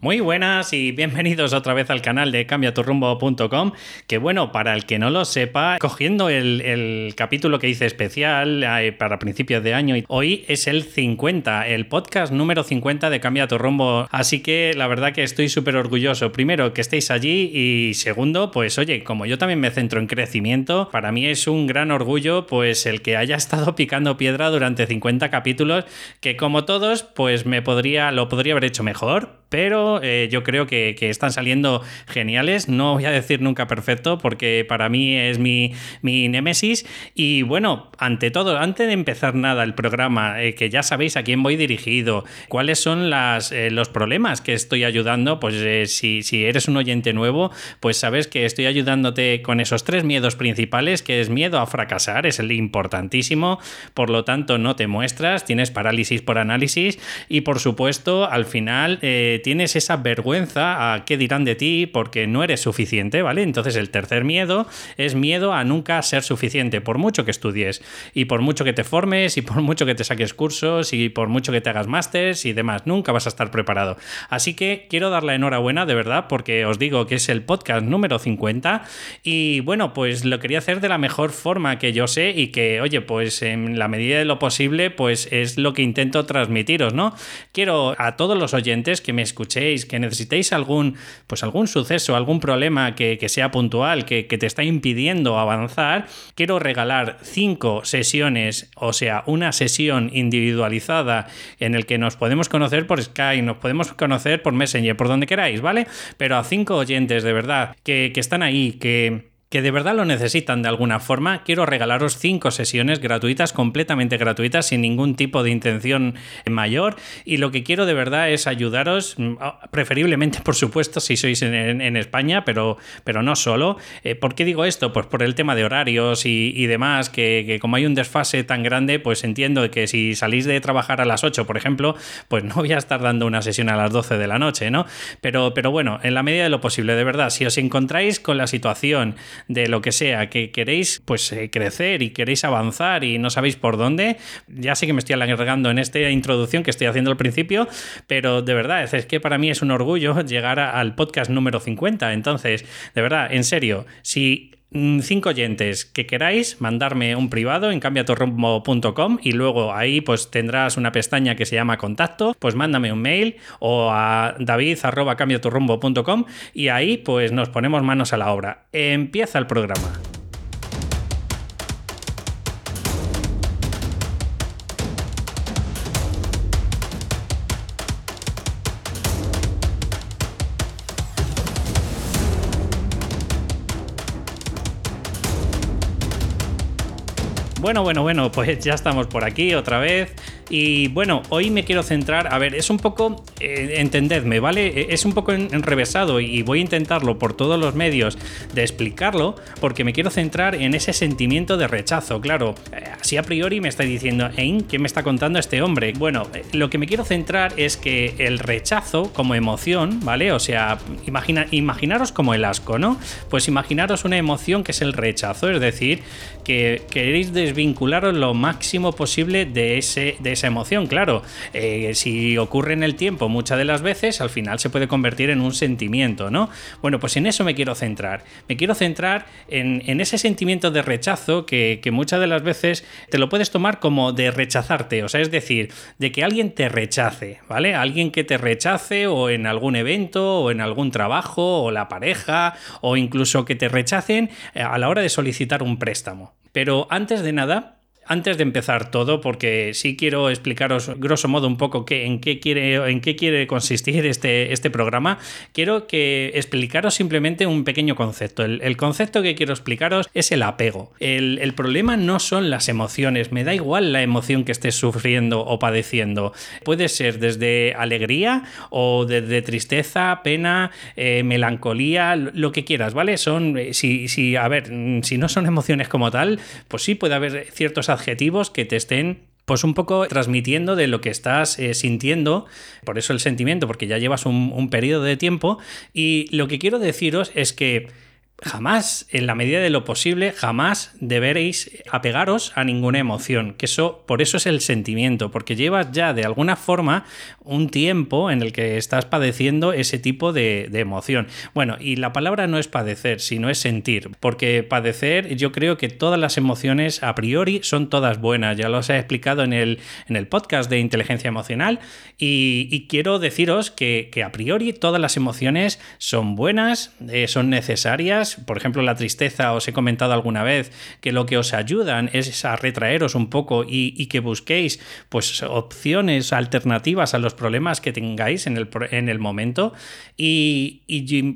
Muy buenas y bienvenidos otra vez al canal de cambiaturrumbo.com. Que bueno, para el que no lo sepa, cogiendo el, capítulo que hice especial eh, para principios de año, hoy es el 50, el podcast número 50 de Cambia tu rumbo. Así que la verdad que estoy súper orgulloso. Primero, que estéis allí y segundo, pues oye, como yo también me centro en crecimiento, para mí es un gran orgullo pues el que haya estado picando piedra durante 50 capítulos, que como todos, pues me podría, lo podría haber hecho mejor, pero eh, yo creo que, están saliendo geniales. No voy a decir nunca perfecto porque para mí es mi, mi némesis. Y bueno, ante todo, antes de empezar nada el programa, eh, que ya sabéis a quién voy dirigido, cuáles son las, eh, los problemas que estoy ayudando, pues si, si eres un oyente nuevo, pues sabes que estoy ayudándote con esos tres miedos principales, que es miedo a fracasar, es el importantísimo, por lo tanto no te muestras, tienes parálisis por análisis y por supuesto al final tienes esa vergüenza a qué dirán de ti porque no eres suficiente, ¿vale? Entonces el tercer miedo es miedo a nunca ser suficiente, por mucho que estudies y por mucho que te formes y por mucho que te saques cursos y por mucho que te hagas másters y demás, nunca vas a estar preparado. Así que quiero dar la enhorabuena de verdad porque os digo que es el podcast número 50 y bueno, pues lo quería hacer de la mejor forma que yo sé y que, oye, pues en la medida de lo posible, pues es lo que intento transmitiros, ¿no? Quiero a todos los oyentes que me escuchéis, que necesitéis algún, pues algún suceso, algún problema que, sea puntual, que, te está impidiendo avanzar, quiero regalar cinco sesiones, o sea, una sesión individualizada en el que nos podemos conocer por Skype, nos podemos conocer por Messenger, por donde queráis, ¿vale? Pero a cinco oyentes de verdad que, que están ahí, que que de verdad lo necesitan de alguna forma, quiero regalaros cinco sesiones gratuitas, completamente gratuitas, sin ningún tipo de intención mayor. Y lo que quiero de verdad es ayudaros, mm, preferiblemente, por supuesto, si sois en, España, pero, pero no solo. Eh, ¿Por qué digo esto? Pues por el tema de horarios y, demás, que, como hay un desfase tan grande, pues entiendo que si salís de trabajar a las 8, por ejemplo, pues no voy a estar dando una sesión a las 12 de la noche, ¿no? Pero, pero bueno, en la medida de lo posible, de verdad, si os encontráis con la situación, de lo que sea, que queréis pues eh, crecer y queréis avanzar y no sabéis por dónde, ya sé que me estoy alargando en esta introducción que estoy haciendo al principio, pero de verdad, es que para mí es un orgullo llegar al podcast número 50. Entonces, de verdad, en serio, si cinco oyentes que queráis mandarme un privado en cambiatorrumbo.com y luego ahí pues tendrás una pestaña que se llama contacto, pues mándame un mail o a david@cambiatorrumbo.com y ahí pues nos ponemos manos a la obra. Empieza el programa. Bueno, bueno, bueno, pues ya estamos por aquí otra vez. Y bueno, hoy me quiero centrar, a ver, es un poco, eh, entendedme, ¿vale? E, es un poco enrevesado y voy a intentarlo por todos los medios de explicarlo porque me quiero centrar en ese sentimiento de rechazo. Claro, eh, así a priori me está diciendo, ¿eh? ¿qué me está contando este hombre? Bueno, eh, lo que me quiero centrar es que el rechazo como emoción, ¿vale? O sea, imagina, imaginaros como el asco, ¿no? Pues imaginaros una emoción que es el rechazo, es decir, que queréis desvincularos lo máximo posible de, ese, de esa emoción, claro. Eh, si ocurre en el tiempo muchas de las veces, al final se puede convertir en un sentimiento, ¿no? Bueno, pues en eso me quiero centrar. Me quiero centrar en, ese sentimiento de rechazo que, muchas de las veces te lo puedes tomar como de rechazarte, o sea, es decir, de que alguien te rechace, ¿vale? Alguien que te rechace o en algún evento o en algún trabajo o la pareja o incluso que te rechacen eh, a la hora de solicitar un préstamo. Pero antes de nada, antes de empezar todo, porque sí quiero explicaros grosso modo un poco qué, en, qué quiere, en qué quiere consistir este, este programa, quiero que explicaros simplemente un pequeño concepto. El, concepto que quiero explicaros es el apego. El, problema no son las emociones, me da igual la emoción que estés sufriendo o padeciendo. Puede ser desde alegría o desde tristeza, pena, eh, melancolía, lo que quieras, ¿vale? Son, eh, si, si, a ver, si no son emociones como tal, pues sí puede haber ciertos adjetivos que te estén pues un poco transmitiendo de lo que estás eh, sintiendo, por eso el sentimiento, porque ya llevas un, periodo de tiempo, y lo que quiero deciros es que jamás, en la medida de lo posible, jamás deberéis apegaros a ninguna emoción, que eso, por eso es el sentimiento, porque llevas ya de alguna forma un tiempo en el que estás padeciendo ese tipo de, emoción. Bueno, y la palabra no es padecer, sino es sentir, porque padecer, yo creo que todas las emociones a priori son todas buenas, ya los he explicado en el, en el podcast de inteligencia emocional, y, quiero deciros que, a priori todas las emociones son buenas, eh, son necesarias, por ejemplo la tristeza, os he comentado alguna vez que lo que os ayudan es a retraeros un poco y, que busquéis pues opciones alternativas a los problemas que tengáis en el, en el momento. Y,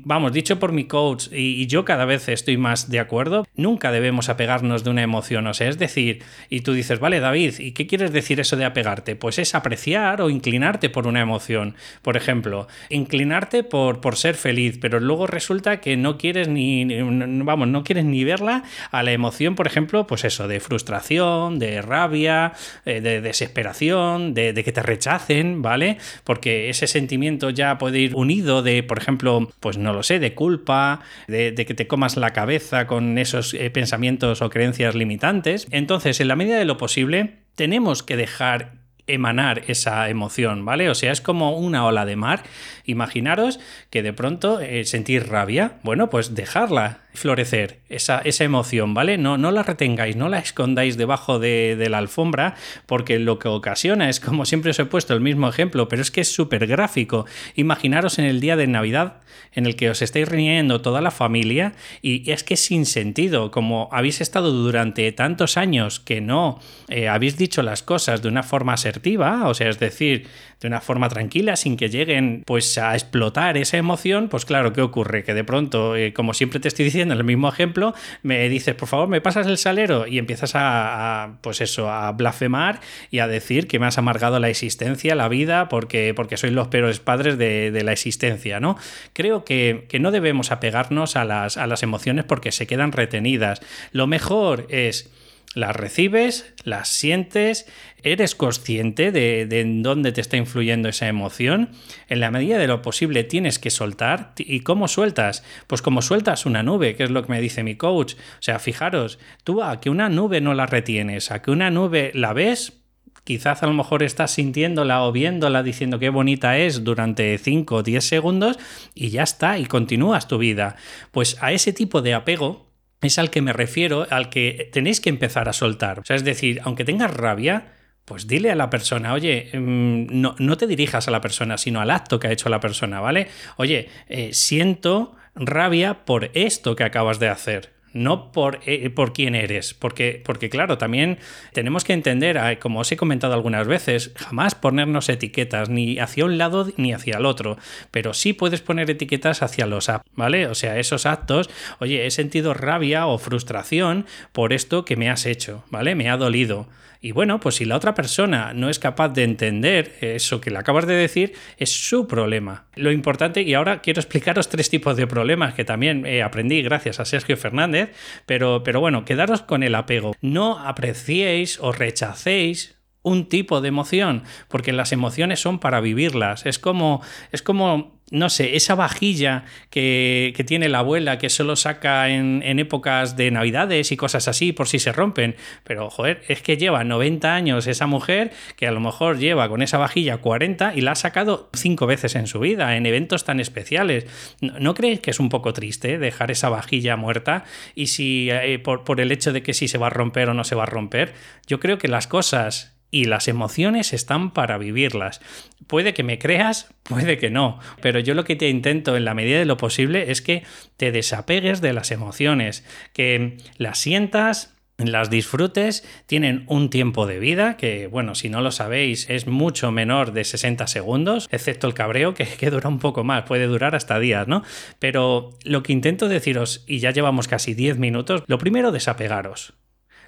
vamos, dicho por mi coach, y, yo cada vez estoy más de acuerdo, nunca debemos apegarnos de una emoción. O sea, es decir, y tú dices, vale, David, ¿y qué quieres decir eso de apegarte? Pues es apreciar o inclinarte por una emoción. Por ejemplo, inclinarte por, por ser feliz, pero luego resulta que no quieres ni vamos, no quieres ni verla a la emoción, por ejemplo, pues eso, de frustración, de rabia, eh, de desesperación, de, que te rechacen, ¿vale? Porque ese sentimiento ya puede ir unido de, por ejemplo, pues no lo sé, de culpa, de, que te comas la cabeza con esos eh, pensamientos o creencias limitantes. Entonces, en la medida de lo posible, tenemos que dejar emanar esa emoción, ¿vale? O sea, es como una ola de mar. Imaginaros que de pronto eh, sentir rabia, bueno, pues dejarla florecer, esa, esa, emoción, ¿vale? No, no la retengáis, no la escondáis debajo de, de, la alfombra, porque lo que ocasiona es, como siempre os he puesto el mismo ejemplo, pero es que es súper gráfico. Imaginaros en el día de Navidad en el que os estáis reuniendo toda la familia y es que es sin sentido, como habéis estado durante tantos años que no eh, habéis dicho las cosas de una forma asertiva, o sea, es decir, de una forma tranquila, sin que lleguen pues a explotar esa emoción, pues claro, ¿qué ocurre? Que de pronto, eh, como siempre te estoy diciendo en el mismo ejemplo, me dices, por favor, me pasas el salero y empiezas a, pues eso, a blasfemar y a decir que me has amargado la existencia, la vida, porque, porque sois los peores padres de, de la existencia, ¿no? Creo que, que no debemos apegarnos a las, a las emociones porque se quedan retenidas. Lo mejor es las recibes, las sientes, eres consciente de, en dónde te está influyendo esa emoción. En la medida de lo posible tienes que soltar. ¿Y cómo sueltas? Pues como sueltas una nube, que es lo que me dice mi coach. O sea, fijaros, tú a que una nube no la retienes, a que una nube la ves, quizás a lo mejor estás sintiéndola o viéndola diciendo qué bonita es durante 5 o 10 segundos y ya está, y continúas tu vida. Pues a ese tipo de apego es al que me refiero, al que tenéis que empezar a soltar. O sea, es decir, aunque tengas rabia, pues dile a la persona, oye, mm, no, no, te dirijas a la persona, sino al acto que ha hecho la persona, ¿vale? Oye, eh, siento rabia por esto que acabas de hacer no por, eh, por quién eres, porque, porque claro, también tenemos que entender, como os he comentado algunas veces, jamás ponernos etiquetas ni hacia un lado ni hacia el otro, pero sí puedes poner etiquetas hacia los actos, ¿vale? O sea, esos actos, oye, he sentido rabia o frustración por esto que me has hecho, ¿vale? Me ha dolido. Y bueno, pues si la otra persona no es capaz de entender eso que le acabas de decir, es su problema. Lo importante, y ahora quiero explicaros tres tipos de problemas que también eh, aprendí gracias a Sergio Fernández, pero, pero bueno, quedaros con el apego. No apreciéis o rechacéis un tipo de emoción, porque las emociones son para vivirlas. Es como, es como no sé, esa vajilla que, tiene la abuela que solo saca en, épocas de navidades y cosas así por si se rompen. Pero, joder, es que lleva 90 años esa mujer que a lo mejor lleva con esa vajilla 40 y la ha sacado cinco veces en su vida, en eventos tan especiales. ¿No, crees que es un poco triste dejar esa vajilla muerta? Y si, eh, por, por el hecho de que si se va a romper o no se va a romper, yo creo que las cosas y las emociones están para vivirlas. Puede que me creas, puede que no, pero yo lo que te intento en la medida de lo posible es que te desapegues de las emociones, que las sientas, las disfrutes, tienen un tiempo de vida que, bueno, si no lo sabéis, es mucho menor de 60 segundos, excepto el cabreo que, que, dura un poco más, puede durar hasta días, ¿no? Pero lo que intento deciros, y ya llevamos casi 10 minutos, lo primero, desapegaros.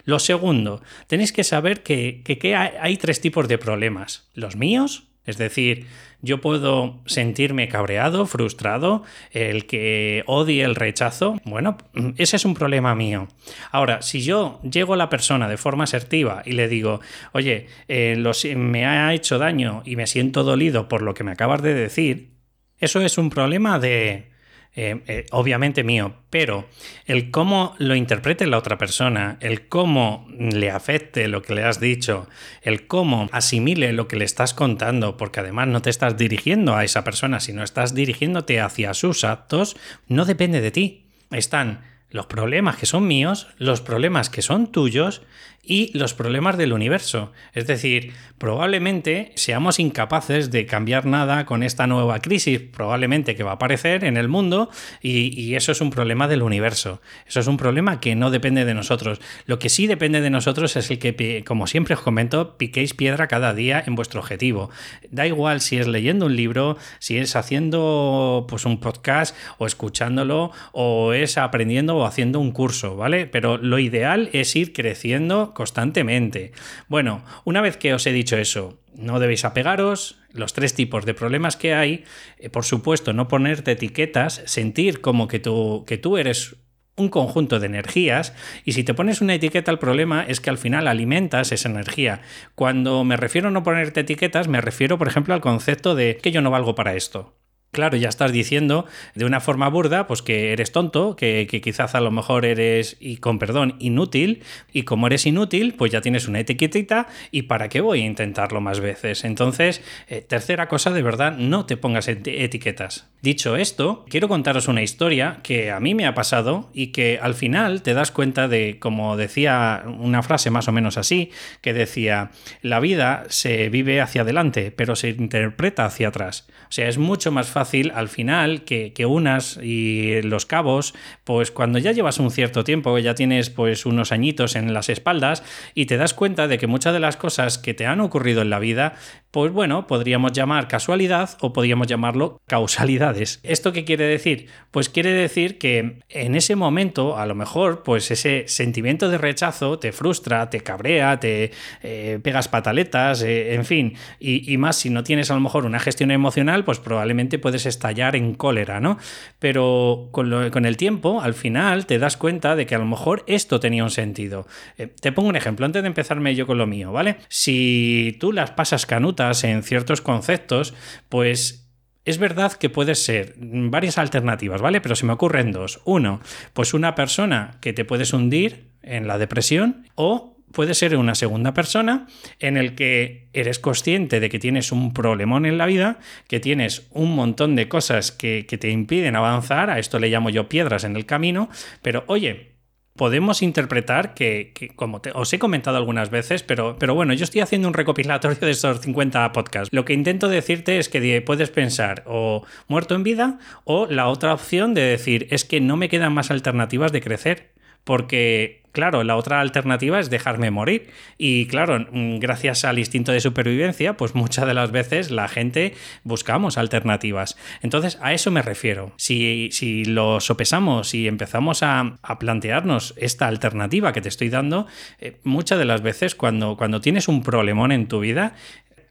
Lo segundo, tenéis que saber que, hay tres tipos de problemas. Los míos, es decir, yo puedo sentirme cabreado, frustrado, el que odie el rechazo. Bueno, ese es un problema mío. Ahora, si yo llego a la persona de forma asertiva y le digo, oye, eh, me ha hecho daño y me siento dolido por lo que me acabas de decir, eso es un problema de eh, eh, obviamente mío, pero el cómo lo interprete la otra persona, el cómo le afecte lo que le has dicho, el cómo asimile lo que le estás contando, porque además no te estás dirigiendo a esa persona, sino estás dirigiéndote hacia sus actos, no depende de ti. Están los problemas que son míos, los problemas que son tuyos y los problemas del universo. Es decir, probablemente seamos incapaces de cambiar nada con esta nueva crisis, probablemente que va a aparecer en el mundo, y, eso es un problema del universo. Eso es un problema que no depende de nosotros. Lo que sí depende de nosotros es el que, como siempre os comento, piquéis piedra cada día en vuestro objetivo. Da igual si es leyendo un libro, si es haciendo pues, un podcast o escuchándolo, o es aprendiendo o haciendo un curso, ¿vale? Pero lo ideal es ir creciendo constantemente. Bueno, una vez que os he dicho eso, no debéis apegaros, los tres tipos de problemas que hay, eh, por supuesto, no ponerte etiquetas, sentir como que tú, que tú eres un conjunto de energías y si te pones una etiqueta al problema es que al final alimentas esa energía. Cuando me refiero a no ponerte etiquetas, me refiero, por ejemplo, al concepto de que yo no valgo para esto. Claro, ya estás diciendo de una forma burda, pues que eres tonto, que, quizás a lo mejor eres, y con perdón, inútil, y como eres inútil, pues ya tienes una etiquetita, y para qué voy a intentarlo más veces. Entonces, eh, tercera cosa, de verdad, no te pongas etiquetas. Dicho esto, quiero contaros una historia que a mí me ha pasado y que al final te das cuenta de, como decía una frase más o menos así, que decía, la vida se vive hacia adelante, pero se interpreta hacia atrás. O sea, es mucho más fácil al final que, unas y los cabos, pues cuando ya llevas un cierto tiempo, ya tienes pues unos añitos en las espaldas y te das cuenta de que muchas de las cosas que te han ocurrido en la vida, pues bueno, podríamos llamar casualidad o podríamos llamarlo causalidades. ¿Esto qué quiere decir? Pues quiere decir que en ese momento, a lo mejor, pues ese sentimiento de rechazo te frustra, te cabrea, te eh, pegas pataletas, eh, en fin, y, más si no tienes a lo mejor una gestión emocional, pues probablemente puedes estallar en cólera, ¿no? Pero con, el tiempo, al final, te das cuenta de que a lo mejor esto tenía un sentido. Eh, te pongo un ejemplo, antes de empezarme yo con lo mío, ¿vale? Si tú las pasas canutas en ciertos conceptos, pues es verdad que puede ser varias alternativas, ¿vale? Pero se me ocurren dos. Uno, pues una persona que te puedes hundir en la depresión o puede ser una segunda persona en el que eres consciente de que tienes un problemón en la vida, que tienes un montón de cosas que, te impiden avanzar, a esto le llamo yo piedras en el camino, pero oye, podemos interpretar que, como os he comentado algunas veces, pero, pero bueno, yo estoy haciendo un recopilatorio de estos 50 podcasts. Lo que intento decirte es que puedes pensar o muerto en vida o la otra opción de decir es que no me quedan más alternativas de crecer porque claro, la otra alternativa es dejarme morir. Y claro, mm, gracias al instinto de supervivencia, pues muchas de las veces la gente buscamos alternativas. Entonces, a eso me refiero. Si, si lo sopesamos y empezamos a, plantearnos esta alternativa que te estoy dando, eh, muchas de las veces cuando, cuando tienes un problemón en tu vida,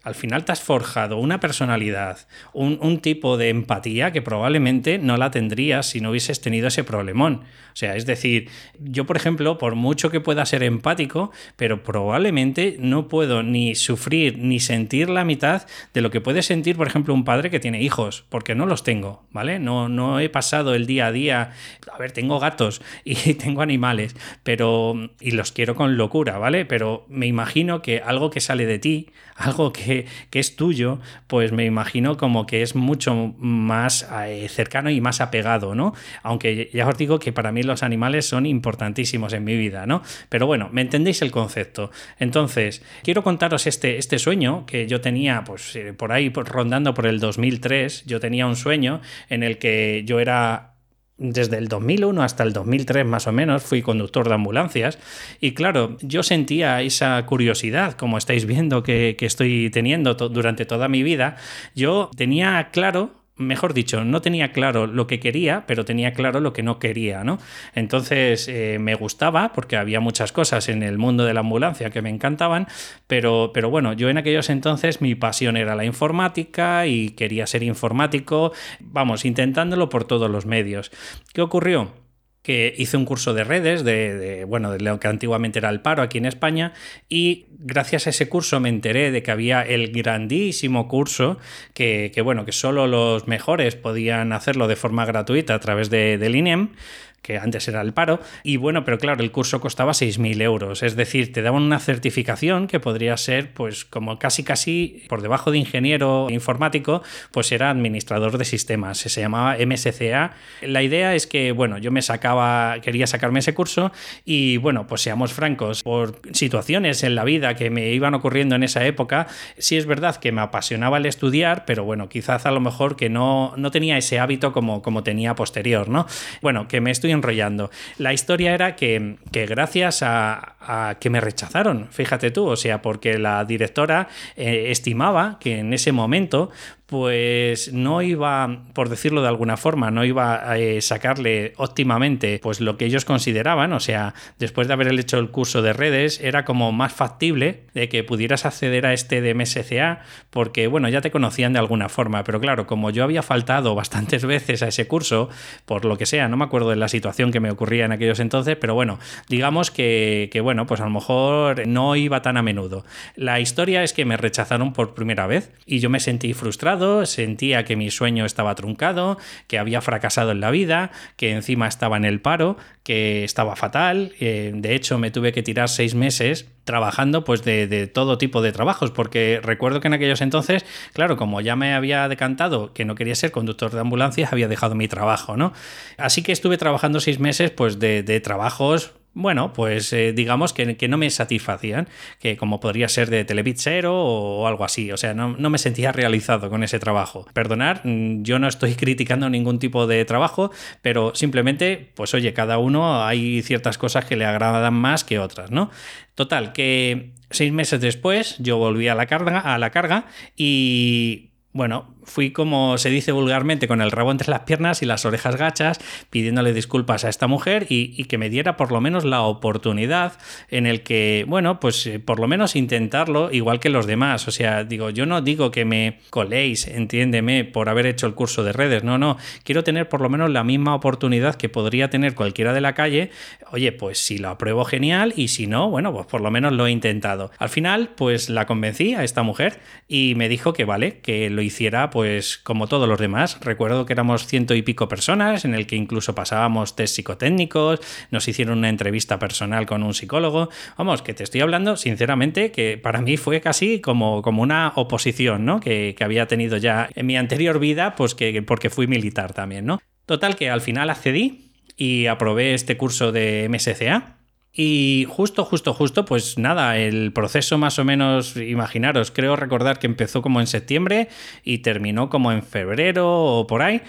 al final te has forjado una personalidad, un, tipo de empatía que probablemente no la tendrías si no hubieses tenido ese problemón. O sea, es decir, yo por ejemplo, por mucho que pueda ser empático, pero probablemente no puedo ni sufrir ni sentir la mitad de lo que puede sentir, por ejemplo, un padre que tiene hijos, porque no los tengo, ¿vale? No, no he pasado el día a día, a ver, tengo gatos y tengo animales, pero y los quiero con locura, ¿vale? Pero me imagino que algo que sale de ti, algo que, es tuyo, pues me imagino como que es mucho más eh, cercano y más apegado, ¿no? Aunque ya os digo que para mí los animales son importantísimos en mi vida, ¿no? Pero bueno, me entendéis el concepto. Entonces, quiero contaros este, este sueño que yo tenía, pues eh, por ahí rondando por el 2003, yo tenía un sueño en el que yo era desde el 2001 hasta el 2003 más o menos fui conductor de ambulancias. Y claro, yo sentía esa curiosidad, como estáis viendo que, que estoy teniendo durante toda mi vida, yo tenía claro mejor dicho, no tenía claro lo que quería, pero tenía claro lo que no quería, ¿no? Entonces eh, me gustaba, porque había muchas cosas en el mundo de la ambulancia que me encantaban, pero, pero bueno, yo en aquellos entonces mi pasión era la informática y quería ser informático, vamos, intentándolo por todos los medios. ¿Qué ocurrió? Que hice un curso de redes, de, bueno, de lo que antiguamente era el paro aquí en España, y gracias a ese curso me enteré de que había el grandísimo curso que, bueno, que solo los mejores podían hacerlo de forma gratuita a través de, del INEM que antes era el paro, y bueno, pero claro, el curso costaba 6.000 euros, es decir, te daban una certificación que podría ser, pues como casi casi por debajo de ingeniero informático, pues era administrador de sistemas, se llamaba MSCA. La idea es que, bueno, yo me sacaba, quería sacarme ese curso y bueno, pues seamos francos, por situaciones en la vida que me iban ocurriendo en esa época, sí es verdad que me apasionaba el estudiar, pero bueno, quizás a lo mejor que no, no tenía ese hábito como, como tenía posterior, ¿no? Bueno, que me estoy enrollando. La historia era que, gracias a, que me rechazaron, fíjate tú, o sea, porque la directora eh, estimaba que en ese momento pues no iba, por decirlo de alguna forma, no iba a eh, sacarle óptimamente pues lo que ellos consideraban, o sea, después de haber hecho el curso de redes, era como más factible de que pudieras acceder a este de MSCA, porque bueno, ya te conocían de alguna forma, pero claro, como yo había faltado bastantes veces a ese curso, por lo que sea, no me acuerdo de la situación que me ocurría en aquellos entonces, pero bueno, digamos que, que bueno, pues a lo mejor no iba tan a menudo. La historia es que me rechazaron por primera vez y yo me sentí frustrado, sentía que mi sueño estaba truncado, que había fracasado en la vida, que encima estaba en el paro, que estaba fatal. Eh, de hecho, me tuve que tirar seis meses trabajando pues de, todo tipo de trabajos, porque recuerdo que en aquellos entonces, claro, como ya me había decantado que no quería ser conductor de ambulancias, había dejado mi trabajo, ¿no? Así que estuve trabajando seis meses pues de trabajos bueno, pues eh, digamos que, no me satisfacían, que como podría ser de telepizzero o, algo así, o sea, no, me sentía realizado con ese trabajo. Perdonar, mm, yo no estoy criticando ningún tipo de trabajo, pero simplemente, pues oye, cada uno hay ciertas cosas que le agradan más que otras, ¿no? Total, que seis meses después yo volví a la carga, a la carga y bueno, fui como se dice vulgarmente con el rabo entre las piernas y las orejas gachas pidiéndole disculpas a esta mujer y, que me diera por lo menos la oportunidad en el que, bueno, pues eh, por lo menos intentarlo igual que los demás. O sea, digo, yo no digo que me coléis, entiéndeme, por haber hecho el curso de redes, no, no, quiero tener por lo menos la misma oportunidad que podría tener cualquiera de la calle. Oye, pues si lo apruebo genial y si no, bueno, pues por lo menos lo he intentado. Al final, pues la convencí a esta mujer y me dijo que vale, que lo hiciera pues como todos los demás. Recuerdo que éramos ciento y pico personas, en el que incluso pasábamos test psicotécnicos, nos hicieron una entrevista personal con un psicólogo. Vamos, que te estoy hablando, sinceramente, que para mí fue casi como, como una oposición, ¿no? Que, que había tenido ya en mi anterior vida, pues que porque fui militar también, ¿no? Total, que al final accedí y aprobé este curso de MSCA y justo, justo, justo, pues nada, el proceso más o menos, imaginaros, creo recordar que empezó como en septiembre y terminó como en febrero o por ahí,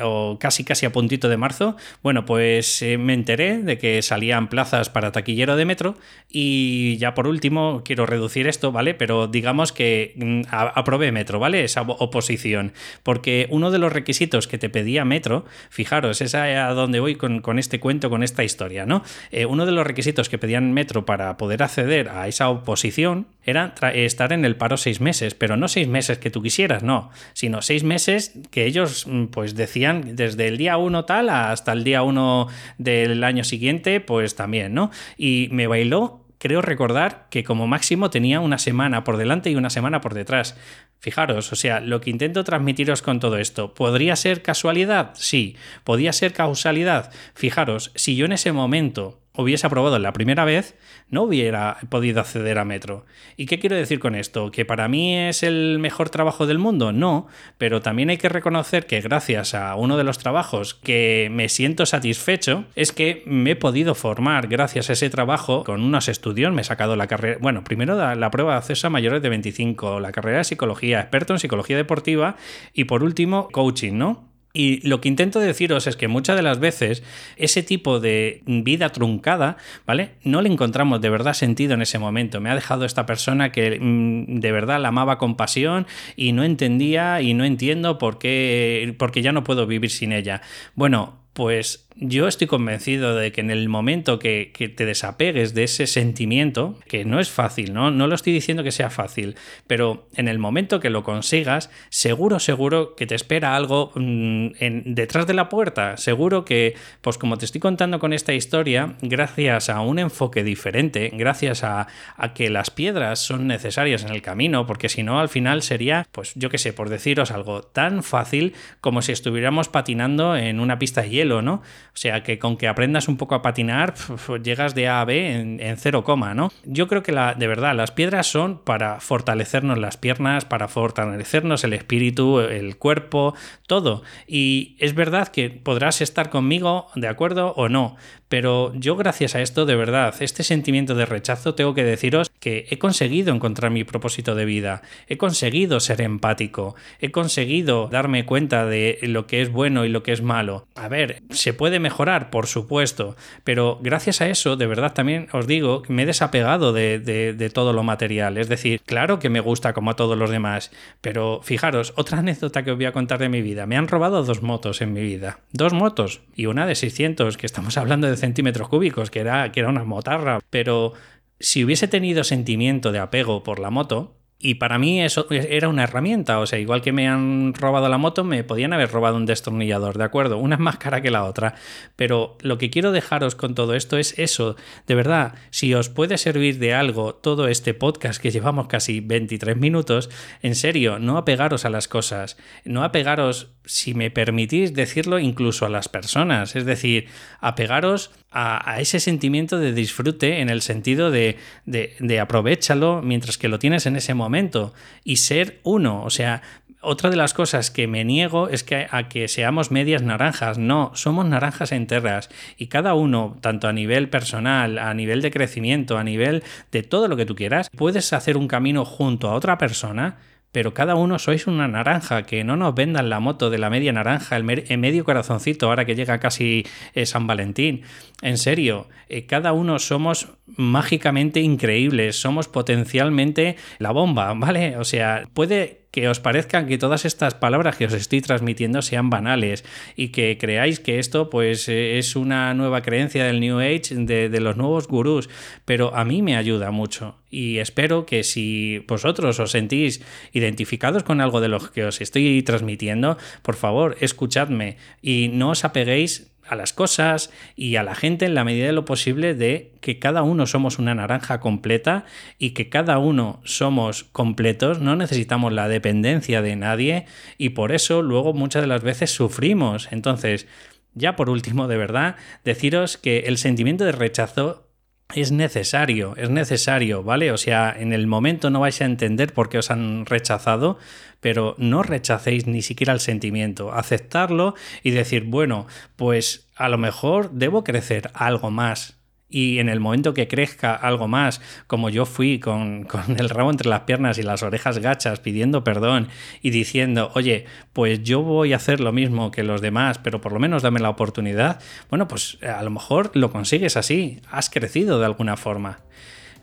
o casi casi a puntito de marzo. Bueno, pues eh, me enteré de que salían plazas para taquillero de metro y ya por último quiero reducir esto, ¿vale? Pero digamos que mm, aprobé metro, ¿vale? Esa oposición, porque uno de los requisitos que te pedía metro, fijaros, es a donde voy con, este cuento, con esta historia, ¿no? Eh, uno de los requisitos que pedían Metro para poder acceder a esa oposición era estar en el paro seis meses, pero no seis meses que tú quisieras, no, sino seis meses que ellos mm, pues decían desde el día uno tal hasta el día uno del año siguiente, pues también, ¿no? Y me bailó creo recordar que como máximo tenía una semana por delante y una semana por detrás. Fijaros, o sea, lo que intento transmitiros con todo esto, ¿podría ser casualidad? Sí. ¿Podía ser causalidad? Fijaros, si yo en ese momento hubiese aprobado la primera vez, no hubiera podido acceder a Metro. ¿Y qué quiero decir con esto? ¿Que para mí es el mejor trabajo del mundo? No, pero también hay que reconocer que gracias a uno de los trabajos que me siento satisfecho es que me he podido formar gracias a ese trabajo con unos estudios, me he sacado la carrera, bueno, primero la prueba de acceso a mayores de 25, la carrera de psicología, experto en psicología deportiva y por último coaching, ¿no? Y lo que intento deciros es que muchas de las veces ese tipo de vida truncada, ¿vale? No le encontramos de verdad sentido en ese momento. Me ha dejado esta persona que mm, de verdad la amaba con pasión y no entendía y no entiendo por qué, porque ya no puedo vivir sin ella. Bueno, pues yo estoy convencido de que en el momento que, te desapegues de ese sentimiento, que no es fácil, ¿no? no lo estoy diciendo que sea fácil, pero en el momento que lo consigas, seguro, seguro que te espera algo mm, detrás de la puerta. Seguro que, pues como te estoy contando con esta historia, gracias a un enfoque diferente, gracias a, a que las piedras son necesarias en el camino, porque si no, al final sería, pues yo qué sé, por deciros algo tan fácil como si estuviéramos patinando en una pista de hielo, ¿no? O sea, que con que aprendas un poco a patinar, llegas de A a B en, en cero coma, ¿no? Yo creo que la, de verdad, las piedras son para fortalecernos las piernas, para fortalecernos el espíritu, el cuerpo, todo. Y es verdad que podrás estar conmigo de acuerdo o no, pero yo gracias a esto, de verdad, este sentimiento de rechazo, tengo que deciros que he conseguido encontrar mi propósito de vida, he conseguido ser empático, he conseguido darme cuenta de lo que es bueno y lo que es malo. A ver, se puede mejorar, por supuesto, pero gracias a eso, de verdad también os digo me he desapegado de, de todo lo material. Es decir, claro que me gusta como a todos los demás, pero fijaros, otra anécdota que os voy a contar de mi vida. Me han robado dos motos en mi vida. Dos motos y una de 600, que estamos hablando de centímetros cúbicos, que era, que era una motarra. Pero si hubiese tenido sentimiento de apego por la moto, y para mí eso era una herramienta, o sea, igual que me han robado la moto, me podían haber robado un destornillador, ¿de acuerdo? Una es más cara que la otra, pero lo que quiero dejaros con todo esto es eso, de verdad, si os puede servir de algo todo este podcast que llevamos casi 23 minutos, en serio, no apegaros a las cosas, no apegaros, si me permitís decirlo, incluso a las personas, es decir, apegaros a, ese sentimiento de disfrute en el sentido de, de, de aprovechalo mientras que lo tienes en ese momento y ser uno. O sea, otra de las cosas que me niego es que a que seamos medias naranjas. No, somos naranjas enteras y cada uno, tanto a nivel personal, a nivel de crecimiento, a nivel de todo lo que tú quieras, puedes hacer un camino junto a otra persona pero cada uno sois una naranja, que no nos vendan la moto de la media naranja, el, medio corazoncito, ahora que llega casi eh, San Valentín. En serio, eh, cada uno somos mágicamente increíbles, somos potencialmente la bomba, ¿vale? O sea, puede que os parezcan que todas estas palabras que os estoy transmitiendo sean banales y que creáis que esto pues eh, es una nueva creencia del New Age, de, de los nuevos gurús, pero a mí me ayuda mucho y espero que si vosotros os sentís identificados con algo de lo que os estoy transmitiendo, por favor, escuchadme y no os apeguéis a las cosas y a la gente en la medida de lo posible de que cada uno somos una naranja completa y que cada uno somos completos, no necesitamos la dependencia de nadie y por eso luego muchas de las veces sufrimos. Entonces, ya por último, de verdad, deciros que el sentimiento de rechazo es necesario, es necesario, ¿vale? O sea, en el momento no vais a entender por qué os han rechazado, pero no rechacéis ni siquiera el sentimiento, aceptarlo y decir, bueno, pues a lo mejor debo crecer algo más, y en el momento que crezca algo más, como yo fui con, el rabo entre las piernas y las orejas gachas pidiendo perdón y diciendo, oye, pues yo voy a hacer lo mismo que los demás, pero por lo menos dame la oportunidad, bueno, pues a lo mejor lo consigues así, has crecido de alguna forma.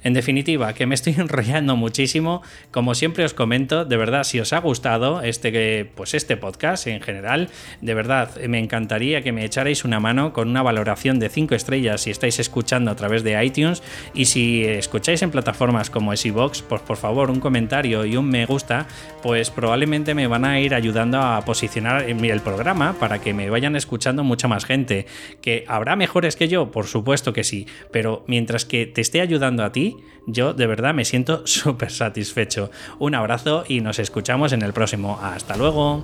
En definitiva, que me estoy enrollando muchísimo. Como siempre os comento, de verdad, si os ha gustado este, pues este podcast en general, de verdad, me encantaría que me echarais una mano con una valoración de 5 estrellas si estáis escuchando a través de iTunes. Y si escucháis en plataformas como Xbox, pues por favor, un comentario y un me gusta, pues probablemente me van a ir ayudando a posicionar el programa para que me vayan escuchando mucha más gente. ¿Que habrá mejores que yo? Por supuesto que sí, pero mientras que te esté ayudando a ti, yo de verdad me siento súper satisfecho. Un abrazo y nos escuchamos en el próximo. Hasta luego.